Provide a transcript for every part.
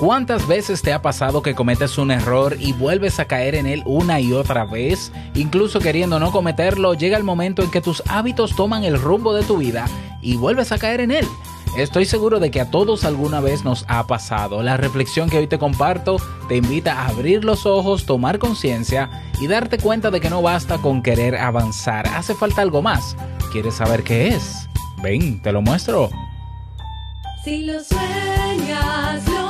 ¿Cuántas veces te ha pasado que cometes un error y vuelves a caer en él una y otra vez? Incluso queriendo no cometerlo, llega el momento en que tus hábitos toman el rumbo de tu vida y vuelves a caer en él. Estoy seguro de que a todos alguna vez nos ha pasado. La reflexión que hoy te comparto te invita a abrir los ojos, tomar conciencia y darte cuenta de que no basta con querer avanzar. Hace falta algo más. ¿Quieres saber qué es? Ven, te lo muestro. Si lo sueñas, Y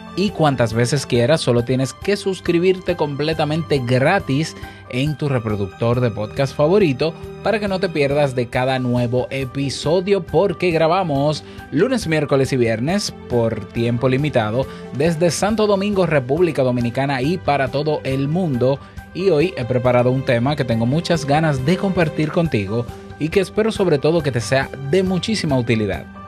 y cuantas veces quieras, solo tienes que suscribirte completamente gratis en tu reproductor de podcast favorito para que no te pierdas de cada nuevo episodio porque grabamos lunes, miércoles y viernes por tiempo limitado desde Santo Domingo, República Dominicana y para todo el mundo. Y hoy he preparado un tema que tengo muchas ganas de compartir contigo y que espero sobre todo que te sea de muchísima utilidad.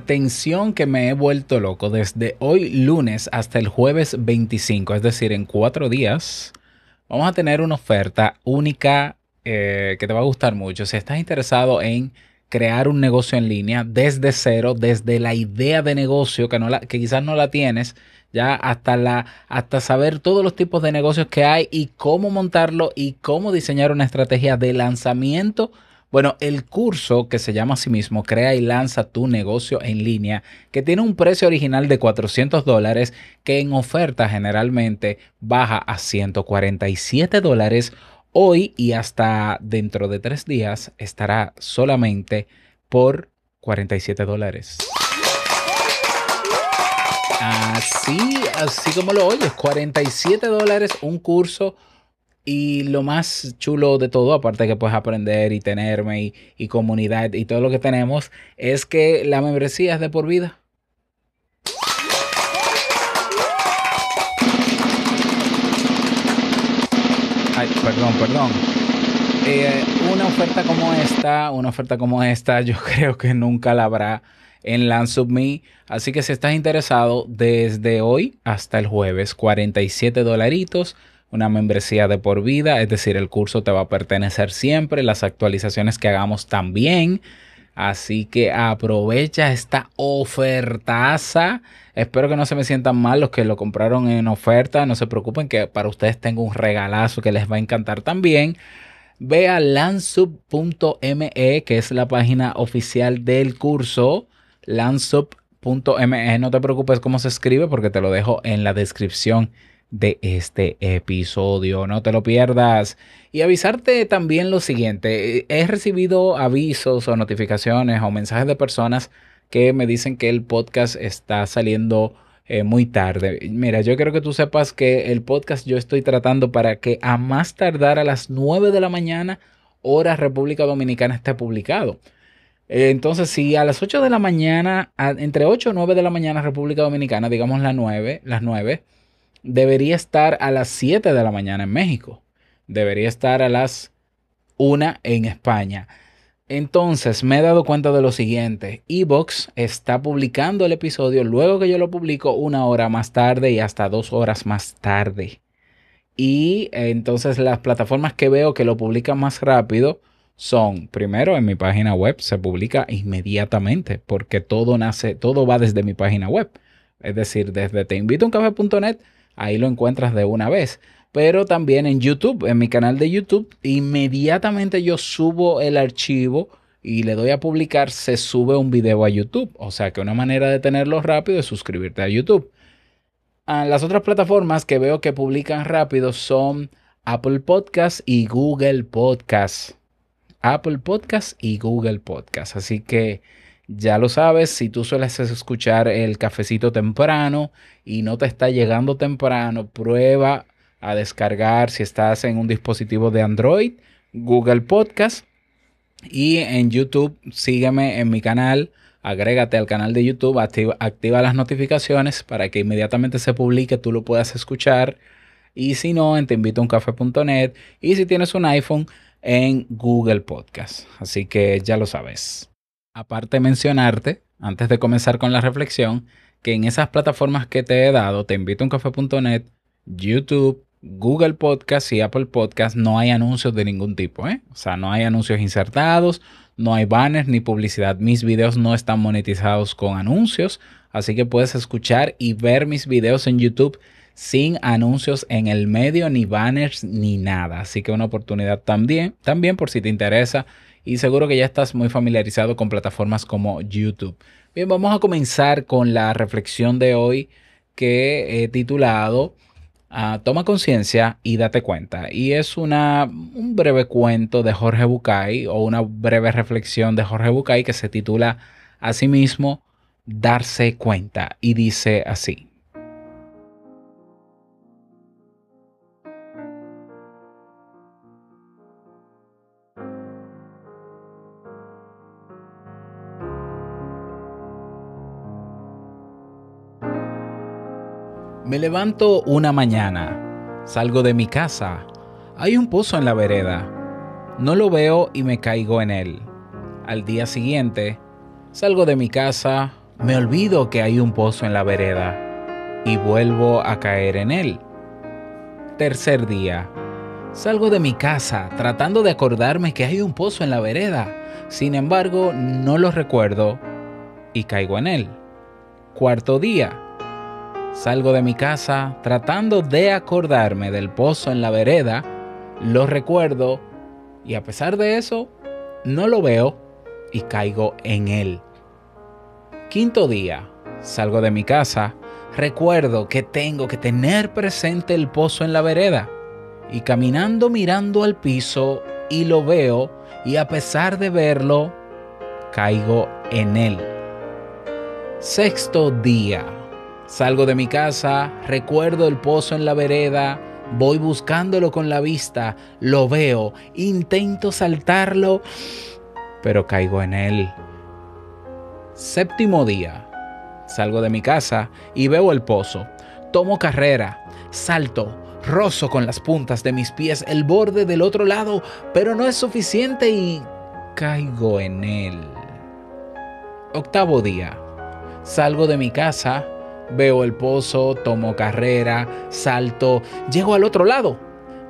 Atención que me he vuelto loco desde hoy lunes hasta el jueves 25, es decir, en cuatro días, vamos a tener una oferta única eh, que te va a gustar mucho. Si estás interesado en crear un negocio en línea desde cero, desde la idea de negocio que, que quizás no la tienes, ya hasta, la, hasta saber todos los tipos de negocios que hay y cómo montarlo y cómo diseñar una estrategia de lanzamiento bueno, el curso que se llama a sí mismo Crea y lanza tu negocio en línea, que tiene un precio original de 400 dólares, que en oferta generalmente baja a 147 dólares. Hoy y hasta dentro de tres días estará solamente por 47 dólares. Así, así como lo oyes, 47 dólares un curso y lo más chulo de todo, aparte que puedes aprender y tenerme y, comunidad y todo lo que tenemos, es que la membresía es de por vida. Ay, perdón, perdón. Eh, una oferta como esta, una oferta como esta, yo creo que nunca la habrá en LandSubMe. Así que si estás interesado, desde hoy hasta el jueves, 47 dolaritos una membresía de por vida, es decir, el curso te va a pertenecer siempre, las actualizaciones que hagamos también. Así que aprovecha esta ofertaza. Espero que no se me sientan mal los que lo compraron en oferta. No se preocupen que para ustedes tengo un regalazo que les va a encantar también. Ve a lansub.me, que es la página oficial del curso. lansub.me. No te preocupes cómo se escribe porque te lo dejo en la descripción de este episodio. No te lo pierdas. Y avisarte también lo siguiente. He recibido avisos o notificaciones o mensajes de personas que me dicen que el podcast está saliendo eh, muy tarde. Mira, yo quiero que tú sepas que el podcast yo estoy tratando para que a más tardar a las 9 de la mañana, hora República Dominicana, esté publicado. entonces, si a las 8 de la mañana, entre 8 o 9 de la mañana República Dominicana, digamos las 9, las 9, debería estar a las 7 de la mañana en México. Debería estar a las una en España. Entonces me he dado cuenta de lo siguiente, Evox está publicando el episodio luego que yo lo publico una hora más tarde y hasta dos horas más tarde. Y entonces las plataformas que veo que lo publican más rápido son, primero en mi página web se publica inmediatamente porque todo nace, todo va desde mi página web. Es decir, desde teinvitouncafe.net, ahí lo encuentras de una vez pero también en YouTube, en mi canal de YouTube, inmediatamente yo subo el archivo y le doy a publicar, se sube un video a YouTube. O sea que una manera de tenerlo rápido es suscribirte a YouTube. Ah, las otras plataformas que veo que publican rápido son Apple Podcasts y Google Podcasts. Apple Podcasts y Google Podcasts. Así que ya lo sabes, si tú sueles escuchar el cafecito temprano y no te está llegando temprano, prueba a descargar si estás en un dispositivo de Android, Google Podcast y en YouTube sígueme en mi canal, agrégate al canal de YouTube, activa, las notificaciones para que inmediatamente se publique tú lo puedas escuchar y si no en teinvitouncafe.net y si tienes un iPhone en Google Podcast. Así que ya lo sabes. Aparte mencionarte, antes de comenzar con la reflexión, que en esas plataformas que te he dado, te invito YouTube, Google Podcast y Apple Podcast no hay anuncios de ningún tipo, ¿eh? O sea, no hay anuncios insertados, no hay banners ni publicidad. Mis videos no están monetizados con anuncios, así que puedes escuchar y ver mis videos en YouTube sin anuncios en el medio, ni banners, ni nada. Así que una oportunidad también, también por si te interesa y seguro que ya estás muy familiarizado con plataformas como YouTube. Bien, vamos a comenzar con la reflexión de hoy que he titulado Ah, toma conciencia y date cuenta. Y es una, un breve cuento de Jorge Bucay o una breve reflexión de Jorge Bucay que se titula Asimismo, darse cuenta. Y dice así. Me levanto una mañana, salgo de mi casa, hay un pozo en la vereda, no lo veo y me caigo en él. Al día siguiente, salgo de mi casa, me olvido que hay un pozo en la vereda y vuelvo a caer en él. Tercer día, salgo de mi casa tratando de acordarme que hay un pozo en la vereda, sin embargo no lo recuerdo y caigo en él. Cuarto día, Salgo de mi casa tratando de acordarme del pozo en la vereda, lo recuerdo y a pesar de eso, no lo veo y caigo en él. Quinto día, salgo de mi casa, recuerdo que tengo que tener presente el pozo en la vereda y caminando mirando al piso y lo veo y a pesar de verlo, caigo en él. Sexto día Salgo de mi casa, recuerdo el pozo en la vereda, voy buscándolo con la vista, lo veo, intento saltarlo, pero caigo en él. Séptimo día. Salgo de mi casa y veo el pozo. Tomo carrera, salto, rozo con las puntas de mis pies el borde del otro lado, pero no es suficiente y caigo en él. Octavo día. Salgo de mi casa, Veo el pozo, tomo carrera, salto, llego al otro lado.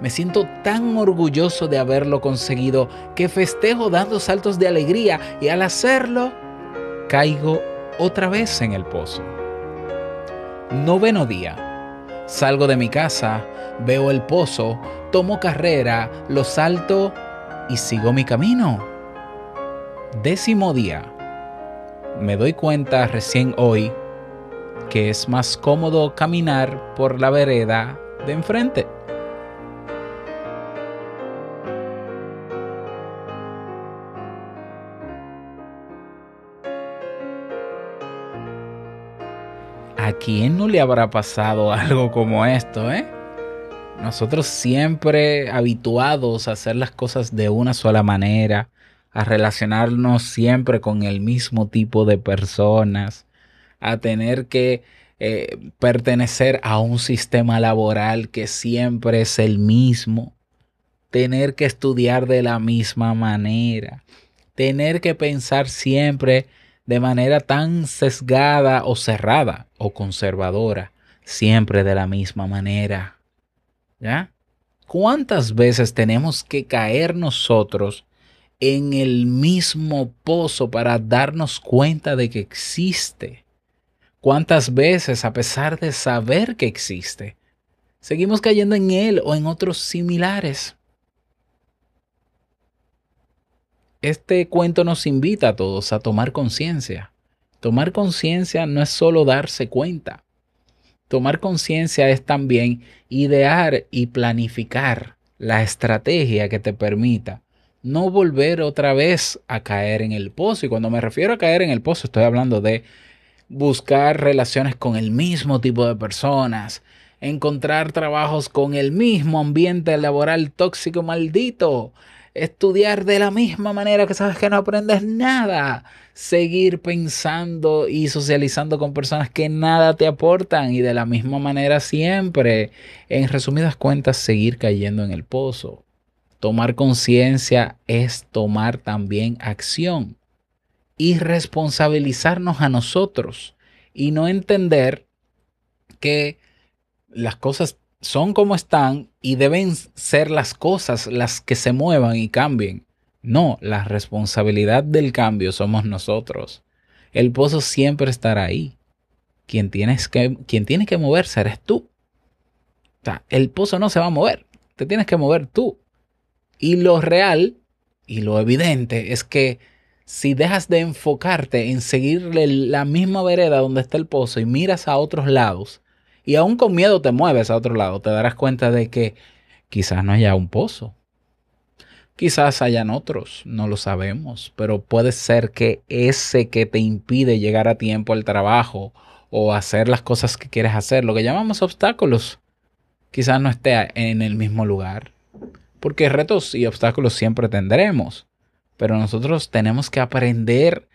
Me siento tan orgulloso de haberlo conseguido que festejo dando saltos de alegría y al hacerlo caigo otra vez en el pozo. Noveno día. Salgo de mi casa, veo el pozo, tomo carrera, lo salto y sigo mi camino. Décimo día. Me doy cuenta recién hoy que es más cómodo caminar por la vereda de enfrente. ¿A quién no le habrá pasado algo como esto, eh? Nosotros siempre habituados a hacer las cosas de una sola manera, a relacionarnos siempre con el mismo tipo de personas, a tener que eh, pertenecer a un sistema laboral que siempre es el mismo. tener que estudiar de la misma manera, tener que pensar siempre de manera tan sesgada o cerrada o conservadora, siempre de la misma manera. ¿Ya? ¿Cuántas veces tenemos que caer nosotros en el mismo pozo para darnos cuenta de que existe? ¿Cuántas veces, a pesar de saber que existe, seguimos cayendo en él o en otros similares? Este cuento nos invita a todos a tomar conciencia. Tomar conciencia no es solo darse cuenta. Tomar conciencia es también idear y planificar la estrategia que te permita no volver otra vez a caer en el pozo. Y cuando me refiero a caer en el pozo, estoy hablando de buscar relaciones con el mismo tipo de personas, encontrar trabajos con el mismo ambiente laboral tóxico maldito, estudiar de la misma manera que sabes que no aprendes nada, seguir pensando y socializando con personas que nada te aportan y de la misma manera siempre. En resumidas cuentas, seguir cayendo en el pozo. Tomar conciencia es tomar también acción y responsabilizarnos a nosotros y no entender que las cosas son como están y deben ser las cosas las que se muevan y cambien. No, la responsabilidad del cambio somos nosotros. El pozo siempre estará ahí. Quien, tienes que, quien tiene que moverse eres tú. El pozo no se va a mover. Te tienes que mover tú. Y lo real y lo evidente es que si dejas de enfocarte en seguirle la misma vereda donde está el pozo y miras a otros lados, y aún con miedo te mueves a otro lado, te darás cuenta de que quizás no haya un pozo. Quizás hayan otros, no lo sabemos, pero puede ser que ese que te impide llegar a tiempo al trabajo o hacer las cosas que quieres hacer, lo que llamamos obstáculos, quizás no esté en el mismo lugar. Porque retos y obstáculos siempre tendremos, pero nosotros tenemos que aprender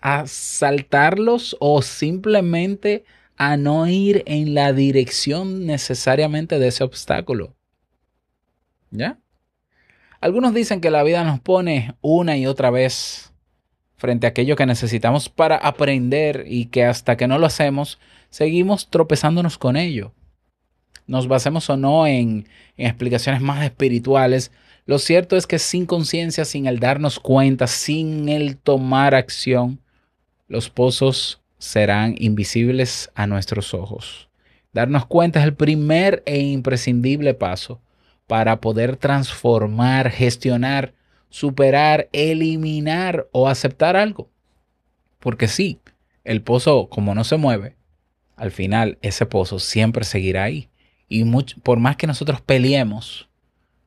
a saltarlos o simplemente a no ir en la dirección necesariamente de ese obstáculo. ¿Ya? Algunos dicen que la vida nos pone una y otra vez frente a aquello que necesitamos para aprender y que hasta que no lo hacemos, seguimos tropezándonos con ello. Nos basemos o no en, en explicaciones más espirituales, lo cierto es que sin conciencia, sin el darnos cuenta, sin el tomar acción, los pozos serán invisibles a nuestros ojos. Darnos cuenta es el primer e imprescindible paso para poder transformar, gestionar, superar, eliminar o aceptar algo. Porque sí, el pozo como no se mueve, al final ese pozo siempre seguirá ahí. Y por más que nosotros peleemos,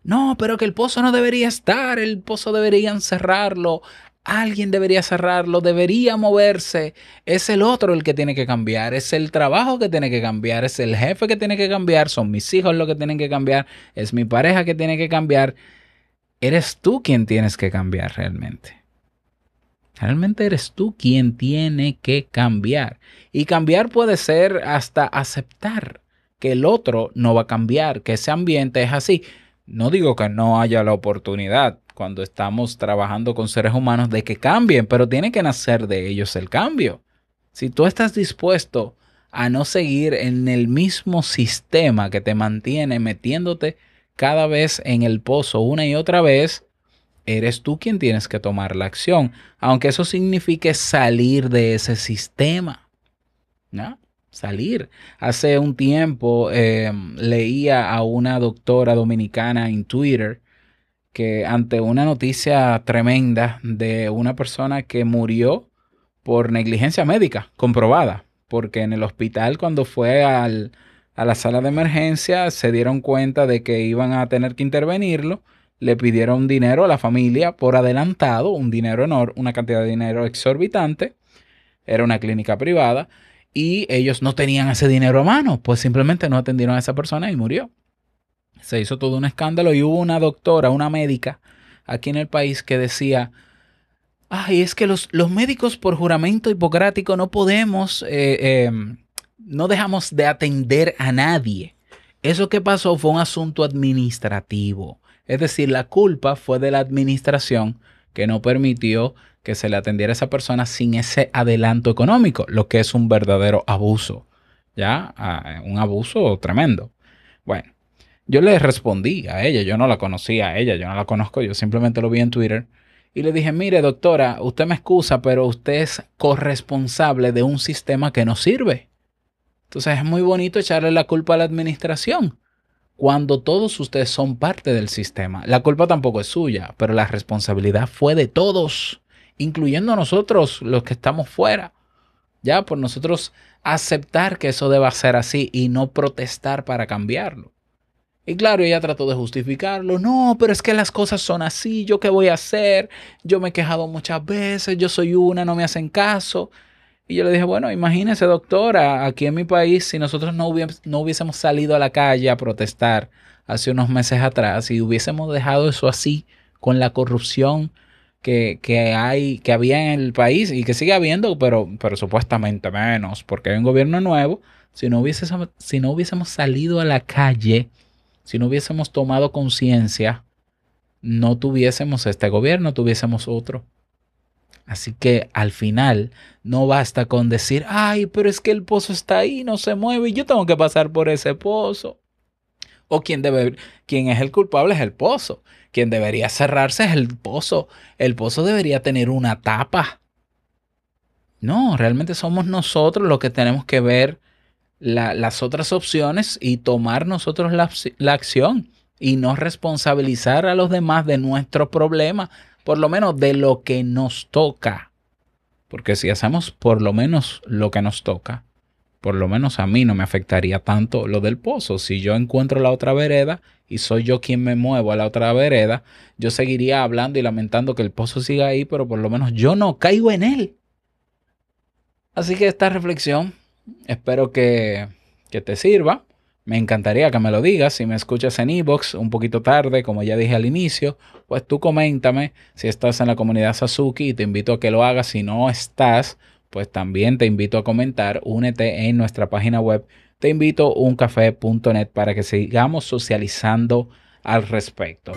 no, pero que el pozo no debería estar, el pozo deberían cerrarlo, Alguien debería cerrarlo, debería moverse. Es el otro el que tiene que cambiar, es el trabajo que tiene que cambiar, es el jefe que tiene que cambiar, son mis hijos los que tienen que cambiar, es mi pareja que tiene que cambiar. Eres tú quien tienes que cambiar realmente. Realmente eres tú quien tiene que cambiar. Y cambiar puede ser hasta aceptar que el otro no va a cambiar, que ese ambiente es así. No digo que no haya la oportunidad cuando estamos trabajando con seres humanos de que cambien, pero tiene que nacer de ellos el cambio. Si tú estás dispuesto a no seguir en el mismo sistema que te mantiene metiéndote cada vez en el pozo una y otra vez, eres tú quien tienes que tomar la acción, aunque eso signifique salir de ese sistema. ¿no? Salir. Hace un tiempo eh, leía a una doctora dominicana en Twitter que ante una noticia tremenda de una persona que murió por negligencia médica comprobada, porque en el hospital cuando fue al, a la sala de emergencia se dieron cuenta de que iban a tener que intervenirlo, le pidieron dinero a la familia por adelantado, un dinero enorme, una cantidad de dinero exorbitante, era una clínica privada, y ellos no tenían ese dinero a mano, pues simplemente no atendieron a esa persona y murió se hizo todo un escándalo y hubo una doctora, una médica aquí en el país que decía, ay, es que los, los médicos por juramento hipocrático no podemos, eh, em, no dejamos de atender a nadie. Eso que pasó fue un asunto administrativo. Es decir, la culpa fue de la administración que no permitió que se le atendiera a esa persona sin ese adelanto económico, lo que es un verdadero abuso. ¿Ya? Ah, un abuso tremendo. Bueno, yo le respondí a ella, yo no la conocía a ella, yo no la conozco, yo simplemente lo vi en Twitter y le dije, mire doctora, usted me excusa, pero usted es corresponsable de un sistema que no sirve. Entonces es muy bonito echarle la culpa a la administración cuando todos ustedes son parte del sistema. La culpa tampoco es suya, pero la responsabilidad fue de todos, incluyendo nosotros, los que estamos fuera. Ya, por nosotros aceptar que eso deba ser así y no protestar para cambiarlo. Y claro, ella trató de justificarlo. No, pero es que las cosas son así. ¿Yo qué voy a hacer? Yo me he quejado muchas veces. Yo soy una, no me hacen caso. Y yo le dije, bueno, imagínese, doctora, aquí en mi país, si nosotros no, no hubiésemos salido a la calle a protestar hace unos meses atrás y hubiésemos dejado eso así, con la corrupción que, que, hay, que había en el país y que sigue habiendo, pero, pero supuestamente menos, porque hay un gobierno nuevo. Si no, hubiésemos, si no hubiésemos salido a la calle si no hubiésemos tomado conciencia, no tuviésemos este gobierno, tuviésemos otro. Así que al final no basta con decir, ay, pero es que el pozo está ahí, no se mueve yo tengo que pasar por ese pozo. O quien, debe, es el culpable es el pozo. Quien debería cerrarse es el pozo. El pozo debería tener una tapa. No, realmente somos nosotros los que tenemos que ver las otras opciones y tomar nosotros la, la acción y no responsabilizar a los demás de nuestro problema, por lo menos de lo que nos toca. Porque si hacemos por lo menos lo que nos toca, por lo menos a mí no me afectaría tanto lo del pozo. Si yo encuentro la otra vereda y soy yo quien me muevo a la otra vereda, yo seguiría hablando y lamentando que el pozo siga ahí, pero por lo menos yo no caigo en él. Así que esta reflexión Espero que, te sirva. Me encantaría que me lo digas. Si me escuchas en Evox un poquito tarde, como ya dije al inicio, pues tú coméntame si estás en la comunidad Sasuki y te invito a que lo hagas. Si no estás, pues también te invito a comentar. Únete en nuestra página web. Te invito uncafe.net para que sigamos socializando al respecto.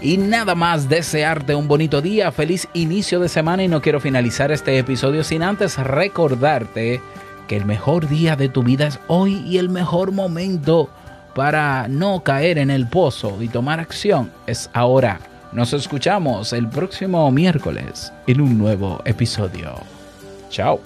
Y nada más desearte un bonito día, feliz inicio de semana y no quiero finalizar este episodio sin antes recordarte que el mejor día de tu vida es hoy y el mejor momento para no caer en el pozo y tomar acción es ahora. Nos escuchamos el próximo miércoles en un nuevo episodio. Ciao.